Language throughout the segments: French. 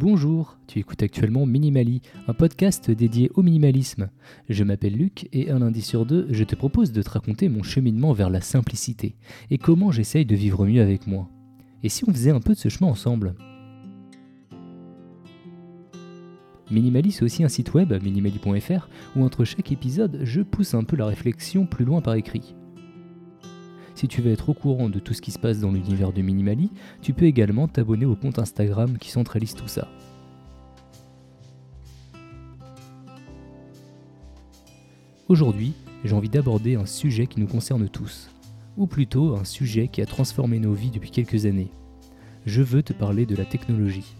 Bonjour, tu écoutes actuellement Minimali, un podcast dédié au minimalisme. Je m'appelle Luc et un lundi sur deux, je te propose de te raconter mon cheminement vers la simplicité et comment j'essaye de vivre mieux avec moi. Et si on faisait un peu de ce chemin ensemble? Minimali, c'est aussi un site web, minimali.fr, où entre chaque épisode, je pousse un peu la réflexion plus loin par écrit. Si tu veux être au courant de tout ce qui se passe dans l'univers du Minimali, tu peux également t'abonner au compte Instagram qui centralise tout ça. Aujourd'hui, j'ai envie d'aborder un sujet qui nous concerne tous, ou plutôt un sujet qui a transformé nos vies depuis quelques années. Je veux te parler de la technologie.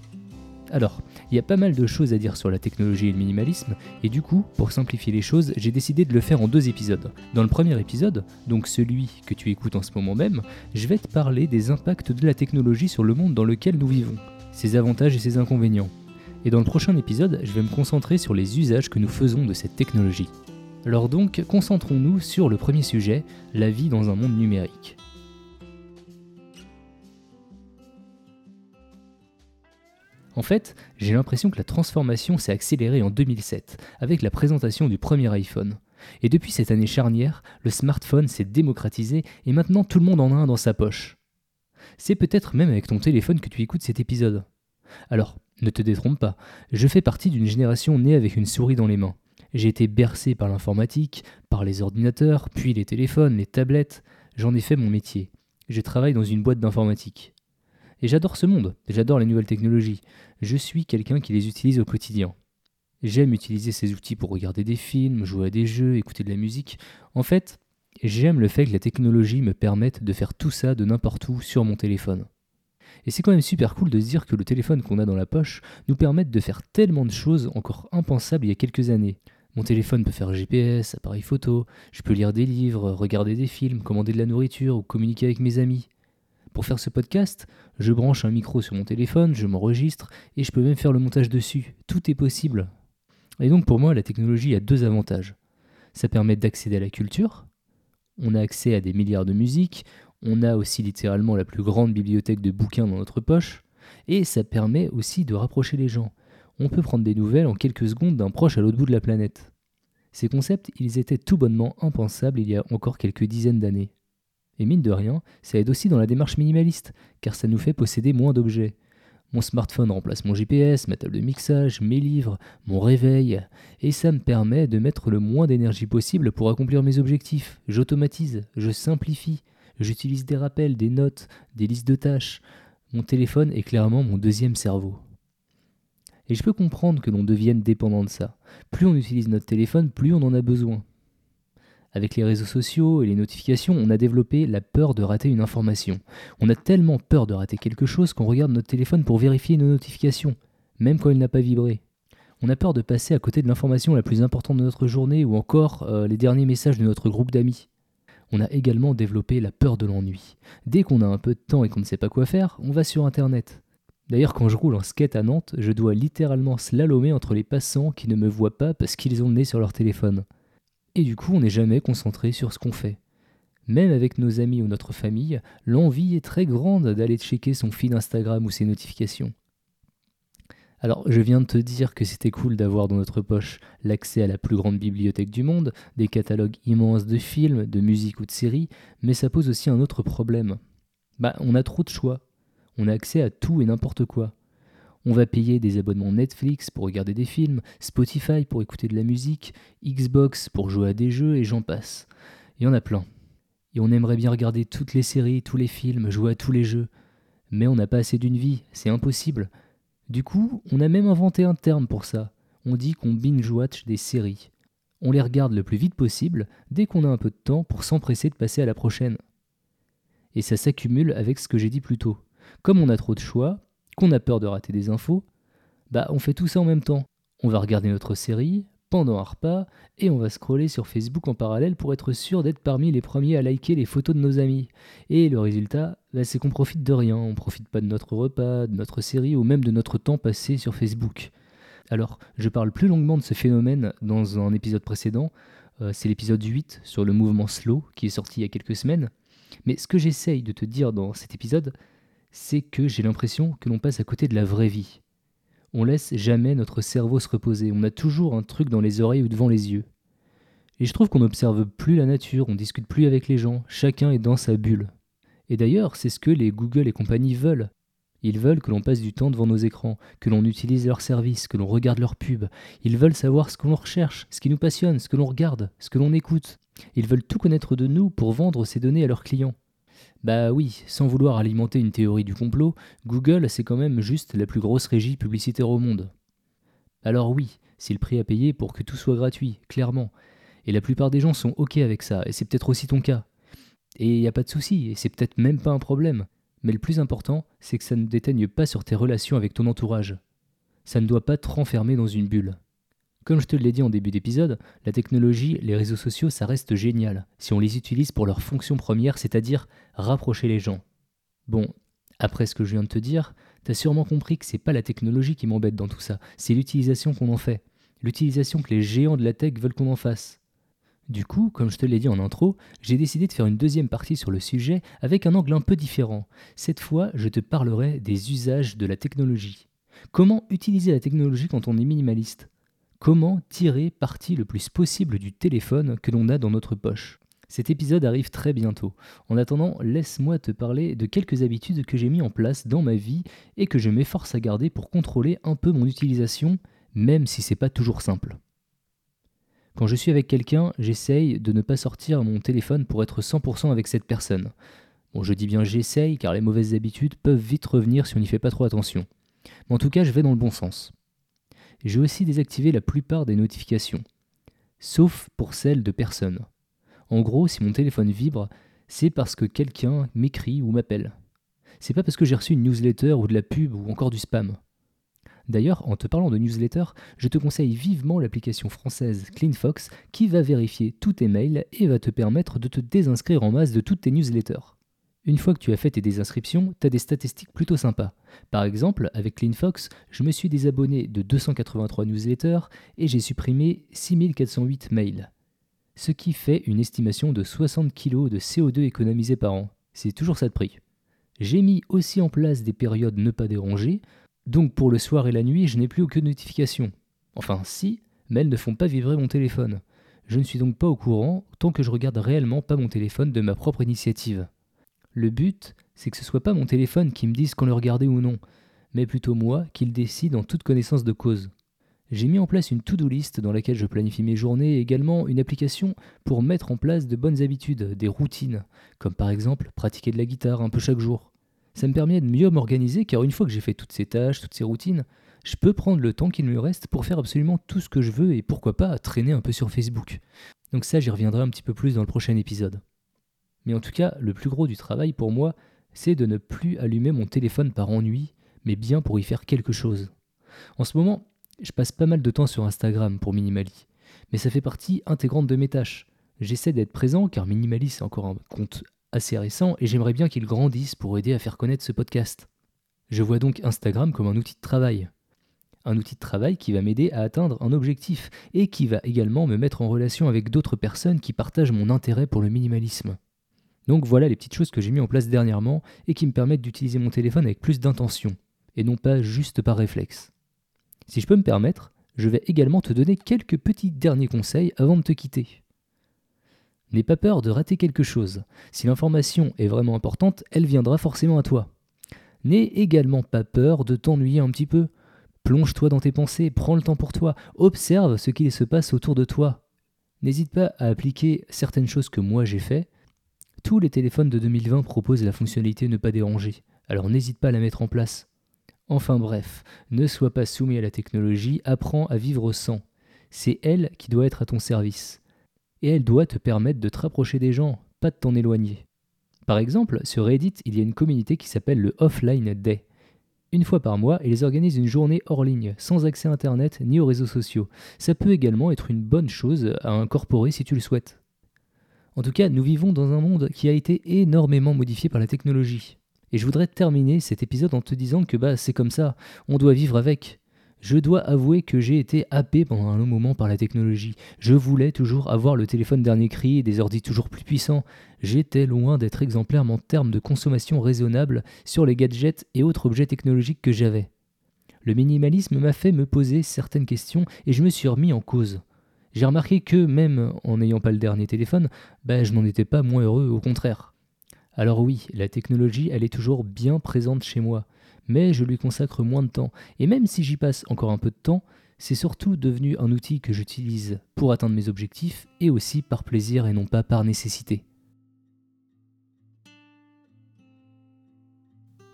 Alors, il y a pas mal de choses à dire sur la technologie et le minimalisme, et du coup, pour simplifier les choses, j'ai décidé de le faire en deux épisodes. Dans le premier épisode, donc celui que tu écoutes en ce moment même, je vais te parler des impacts de la technologie sur le monde dans lequel nous vivons, ses avantages et ses inconvénients. Et dans le prochain épisode, je vais me concentrer sur les usages que nous faisons de cette technologie. Alors donc, concentrons-nous sur le premier sujet, la vie dans un monde numérique. En fait, j'ai l'impression que la transformation s'est accélérée en 2007, avec la présentation du premier iPhone. Et depuis cette année charnière, le smartphone s'est démocratisé et maintenant tout le monde en a un dans sa poche. C'est peut-être même avec ton téléphone que tu écoutes cet épisode. Alors, ne te détrompe pas, je fais partie d'une génération née avec une souris dans les mains. J'ai été bercé par l'informatique, par les ordinateurs, puis les téléphones, les tablettes. J'en ai fait mon métier. Je travaille dans une boîte d'informatique. Et j'adore ce monde, j'adore les nouvelles technologies. Je suis quelqu'un qui les utilise au quotidien. J'aime utiliser ces outils pour regarder des films, jouer à des jeux, écouter de la musique. En fait, j'aime le fait que la technologie me permette de faire tout ça de n'importe où sur mon téléphone. Et c'est quand même super cool de se dire que le téléphone qu'on a dans la poche nous permette de faire tellement de choses encore impensables il y a quelques années. Mon téléphone peut faire GPS, appareil photo, je peux lire des livres, regarder des films, commander de la nourriture ou communiquer avec mes amis. Pour faire ce podcast, je branche un micro sur mon téléphone, je m'enregistre et je peux même faire le montage dessus. Tout est possible. Et donc pour moi, la technologie a deux avantages. Ça permet d'accéder à la culture, on a accès à des milliards de musiques, on a aussi littéralement la plus grande bibliothèque de bouquins dans notre poche, et ça permet aussi de rapprocher les gens. On peut prendre des nouvelles en quelques secondes d'un proche à l'autre bout de la planète. Ces concepts, ils étaient tout bonnement impensables il y a encore quelques dizaines d'années. Et mine de rien, ça aide aussi dans la démarche minimaliste, car ça nous fait posséder moins d'objets. Mon smartphone remplace mon GPS, ma table de mixage, mes livres, mon réveil, et ça me permet de mettre le moins d'énergie possible pour accomplir mes objectifs. J'automatise, je simplifie, j'utilise des rappels, des notes, des listes de tâches. Mon téléphone est clairement mon deuxième cerveau. Et je peux comprendre que l'on devienne dépendant de ça. Plus on utilise notre téléphone, plus on en a besoin. Avec les réseaux sociaux et les notifications, on a développé la peur de rater une information. On a tellement peur de rater quelque chose qu'on regarde notre téléphone pour vérifier nos notifications, même quand il n'a pas vibré. On a peur de passer à côté de l'information la plus importante de notre journée ou encore euh, les derniers messages de notre groupe d'amis. On a également développé la peur de l'ennui. Dès qu'on a un peu de temps et qu'on ne sait pas quoi faire, on va sur Internet. D'ailleurs, quand je roule en skate à Nantes, je dois littéralement slalomer entre les passants qui ne me voient pas parce qu'ils ont le nez sur leur téléphone. Et du coup, on n'est jamais concentré sur ce qu'on fait. Même avec nos amis ou notre famille, l'envie est très grande d'aller checker son feed Instagram ou ses notifications. Alors, je viens de te dire que c'était cool d'avoir dans notre poche l'accès à la plus grande bibliothèque du monde, des catalogues immenses de films, de musique ou de séries, mais ça pose aussi un autre problème. Bah, on a trop de choix. On a accès à tout et n'importe quoi. On va payer des abonnements Netflix pour regarder des films, Spotify pour écouter de la musique, Xbox pour jouer à des jeux et j'en passe. Il y en a plein. Et on aimerait bien regarder toutes les séries, tous les films, jouer à tous les jeux. Mais on n'a pas assez d'une vie, c'est impossible. Du coup, on a même inventé un terme pour ça. On dit qu'on binge-watch des séries. On les regarde le plus vite possible, dès qu'on a un peu de temps, pour s'empresser de passer à la prochaine. Et ça s'accumule avec ce que j'ai dit plus tôt. Comme on a trop de choix, qu'on a peur de rater des infos, bah on fait tout ça en même temps. On va regarder notre série pendant un repas et on va scroller sur Facebook en parallèle pour être sûr d'être parmi les premiers à liker les photos de nos amis. Et le résultat, bah, c'est qu'on profite de rien, on profite pas de notre repas, de notre série ou même de notre temps passé sur Facebook. Alors, je parle plus longuement de ce phénomène dans un épisode précédent, euh, c'est l'épisode 8 sur le mouvement slow qui est sorti il y a quelques semaines. Mais ce que j'essaye de te dire dans cet épisode, c'est que j'ai l'impression que l'on passe à côté de la vraie vie. On laisse jamais notre cerveau se reposer, on a toujours un truc dans les oreilles ou devant les yeux. Et je trouve qu'on n'observe plus la nature, on discute plus avec les gens, chacun est dans sa bulle. Et d'ailleurs, c'est ce que les Google et compagnie veulent. Ils veulent que l'on passe du temps devant nos écrans, que l'on utilise leurs services, que l'on regarde leurs pubs. Ils veulent savoir ce que l'on recherche, ce qui nous passionne, ce que l'on regarde, ce que l'on écoute. Ils veulent tout connaître de nous pour vendre ces données à leurs clients. Bah oui, sans vouloir alimenter une théorie du complot, Google c'est quand même juste la plus grosse régie publicitaire au monde. Alors oui, c'est le prix à payer pour que tout soit gratuit, clairement. Et la plupart des gens sont ok avec ça, et c'est peut-être aussi ton cas. Et il a pas de souci, et c'est peut-être même pas un problème. Mais le plus important, c'est que ça ne déteigne pas sur tes relations avec ton entourage. Ça ne doit pas te renfermer dans une bulle. Comme je te l'ai dit en début d'épisode, la technologie, les réseaux sociaux, ça reste génial si on les utilise pour leur fonction première, c'est-à-dire rapprocher les gens. Bon, après ce que je viens de te dire, t'as sûrement compris que c'est pas la technologie qui m'embête dans tout ça, c'est l'utilisation qu'on en fait, l'utilisation que les géants de la tech veulent qu'on en fasse. Du coup, comme je te l'ai dit en intro, j'ai décidé de faire une deuxième partie sur le sujet avec un angle un peu différent. Cette fois, je te parlerai des usages de la technologie. Comment utiliser la technologie quand on est minimaliste? Comment tirer parti le plus possible du téléphone que l'on a dans notre poche? Cet épisode arrive très bientôt. En attendant, laisse-moi te parler de quelques habitudes que j'ai mis en place dans ma vie et que je m'efforce à garder pour contrôler un peu mon utilisation, même si c'est pas toujours simple. Quand je suis avec quelqu'un, j'essaye de ne pas sortir mon téléphone pour être 100% avec cette personne. Bon, je dis bien j'essaye car les mauvaises habitudes peuvent vite revenir si on n'y fait pas trop attention. Mais en tout cas, je vais dans le bon sens. J'ai aussi désactivé la plupart des notifications, sauf pour celles de personnes. En gros, si mon téléphone vibre, c'est parce que quelqu'un m'écrit ou m'appelle. C'est pas parce que j'ai reçu une newsletter ou de la pub ou encore du spam. D'ailleurs, en te parlant de newsletter, je te conseille vivement l'application française CleanFox qui va vérifier tous tes mails et va te permettre de te désinscrire en masse de toutes tes newsletters. Une fois que tu as fait tes désinscriptions, tu as des statistiques plutôt sympas. Par exemple, avec CleanFox, je me suis désabonné de 283 newsletters et j'ai supprimé 6408 mails. Ce qui fait une estimation de 60 kg de CO2 économisé par an. C'est toujours ça de prix. J'ai mis aussi en place des périodes ne pas déranger donc pour le soir et la nuit, je n'ai plus aucune notification. Enfin si, mais elles ne font pas vibrer mon téléphone. Je ne suis donc pas au courant tant que je regarde réellement pas mon téléphone de ma propre initiative. Le but, c'est que ce soit pas mon téléphone qui me dise qu'on le regardait ou non, mais plutôt moi qui le décide en toute connaissance de cause. J'ai mis en place une to-do list dans laquelle je planifie mes journées et également une application pour mettre en place de bonnes habitudes, des routines, comme par exemple pratiquer de la guitare un peu chaque jour. Ça me permet de mieux m'organiser car une fois que j'ai fait toutes ces tâches, toutes ces routines, je peux prendre le temps qu'il me reste pour faire absolument tout ce que je veux et pourquoi pas traîner un peu sur Facebook. Donc ça, j'y reviendrai un petit peu plus dans le prochain épisode. Mais en tout cas, le plus gros du travail pour moi, c'est de ne plus allumer mon téléphone par ennui, mais bien pour y faire quelque chose. En ce moment, je passe pas mal de temps sur Instagram pour Minimali, mais ça fait partie intégrante de mes tâches. J'essaie d'être présent car Minimali c'est encore un compte assez récent et j'aimerais bien qu'il grandisse pour aider à faire connaître ce podcast. Je vois donc Instagram comme un outil de travail. Un outil de travail qui va m'aider à atteindre un objectif et qui va également me mettre en relation avec d'autres personnes qui partagent mon intérêt pour le minimalisme. Donc voilà les petites choses que j'ai mis en place dernièrement et qui me permettent d'utiliser mon téléphone avec plus d'intention et non pas juste par réflexe. Si je peux me permettre, je vais également te donner quelques petits derniers conseils avant de te quitter. N'aie pas peur de rater quelque chose. Si l'information est vraiment importante, elle viendra forcément à toi. N'aie également pas peur de t'ennuyer un petit peu. Plonge-toi dans tes pensées, prends le temps pour toi, observe ce qu'il se passe autour de toi. N'hésite pas à appliquer certaines choses que moi j'ai fait. Tous les téléphones de 2020 proposent la fonctionnalité ne pas déranger, alors n'hésite pas à la mettre en place. Enfin bref, ne sois pas soumis à la technologie, apprends à vivre sans. C'est elle qui doit être à ton service et elle doit te permettre de te rapprocher des gens, pas de t'en éloigner. Par exemple, sur Reddit, il y a une communauté qui s'appelle le Offline Day. Une fois par mois, ils organisent une journée hors ligne, sans accès à Internet ni aux réseaux sociaux. Ça peut également être une bonne chose à incorporer si tu le souhaites. En tout cas, nous vivons dans un monde qui a été énormément modifié par la technologie. Et je voudrais terminer cet épisode en te disant que bah c'est comme ça, on doit vivre avec. Je dois avouer que j'ai été happé pendant un long moment par la technologie. Je voulais toujours avoir le téléphone dernier cri et des ordi toujours plus puissants. J'étais loin d'être exemplaire en termes de consommation raisonnable sur les gadgets et autres objets technologiques que j'avais. Le minimalisme m'a fait me poser certaines questions et je me suis remis en cause. J'ai remarqué que même en n'ayant pas le dernier téléphone, ben, je n'en étais pas moins heureux, au contraire. Alors oui, la technologie, elle est toujours bien présente chez moi, mais je lui consacre moins de temps, et même si j'y passe encore un peu de temps, c'est surtout devenu un outil que j'utilise pour atteindre mes objectifs et aussi par plaisir et non pas par nécessité.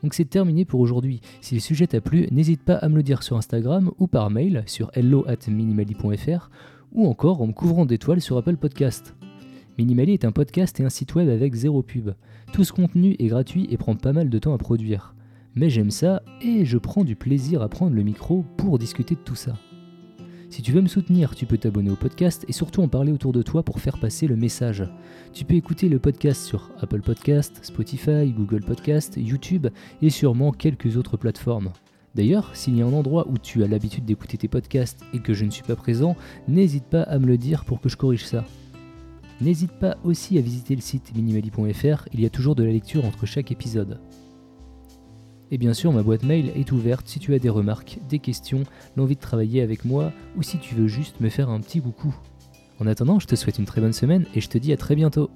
Donc c'est terminé pour aujourd'hui. Si le sujet t'a plu, n'hésite pas à me le dire sur Instagram ou par mail sur hello@minimali.fr ou encore en me couvrant d'étoiles sur Apple Podcast. Minimali est un podcast et un site web avec zéro pub. Tout ce contenu est gratuit et prend pas mal de temps à produire. Mais j'aime ça et je prends du plaisir à prendre le micro pour discuter de tout ça. Si tu veux me soutenir, tu peux t'abonner au podcast et surtout en parler autour de toi pour faire passer le message. Tu peux écouter le podcast sur Apple Podcast, Spotify, Google Podcast, YouTube et sûrement quelques autres plateformes. D'ailleurs, s'il y a un endroit où tu as l'habitude d'écouter tes podcasts et que je ne suis pas présent, n'hésite pas à me le dire pour que je corrige ça. N'hésite pas aussi à visiter le site minimali.fr, il y a toujours de la lecture entre chaque épisode. Et bien sûr, ma boîte mail est ouverte si tu as des remarques, des questions, l'envie de travailler avec moi ou si tu veux juste me faire un petit coucou. En attendant, je te souhaite une très bonne semaine et je te dis à très bientôt.